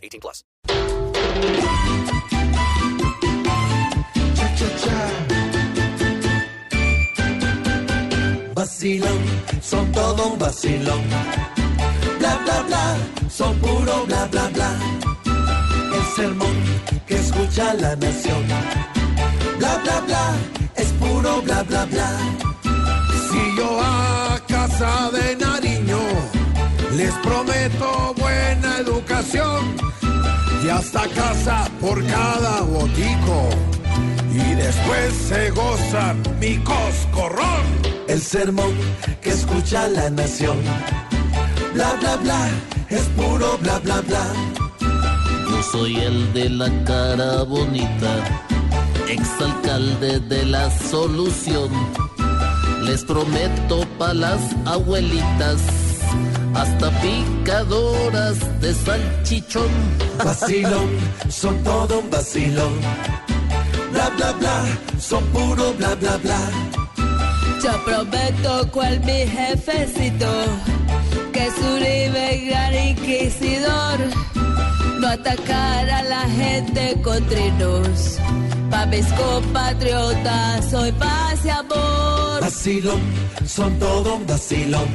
18 plus. Vacilón, son todo un vacilón. Bla, bla, bla, son puro bla, bla, bla. El sermón que escucha la nación. Bla, bla, bla, es puro bla, bla, bla. Si yo a casa de Nariño les prometo buena educación y hasta casa por cada botico. Y después se gozan mi coscorrón. El sermón que escucha la nación. Bla, bla, bla, es puro bla, bla, bla. Yo soy el de la cara bonita, exalcalde de la solución. Les prometo pa' las abuelitas, hasta picadoras de salchichón. Vacilón, son todo un vacilón. Bla, bla, bla, son puro bla, bla, bla. Yo prometo cual mi jefecito, que es Uribe gran inquisidor, no atacar a la gente con trinos. Pa' mis compatriotas soy paz y amor. Vacilón, son todo un vacilón.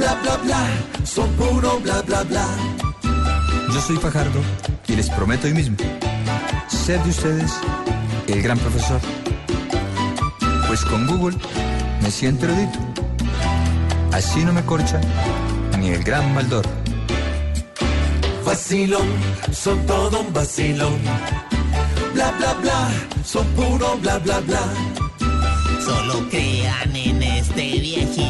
Bla, bla, bla, son puro bla, bla, bla. Yo soy Fajardo y les prometo hoy mismo ser de ustedes el gran profesor. Pues con Google me siento erudito. Así no me corcha ni el gran Maldor. Vacilón, son todo un vacilón. Bla, bla, bla, son puro bla, bla, bla. Solo crean en este viejito,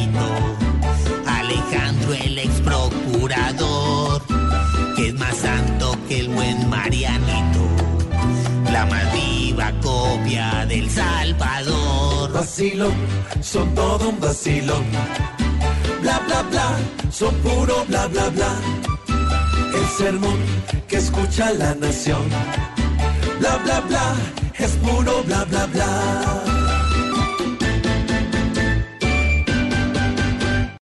que el buen Marianito, la más viva copia del Salvador. Vacilón, son todo un vacilón. Bla, bla, bla, son puro bla, bla, bla. El sermón que escucha la nación. Bla, bla, bla, es puro bla, bla, bla.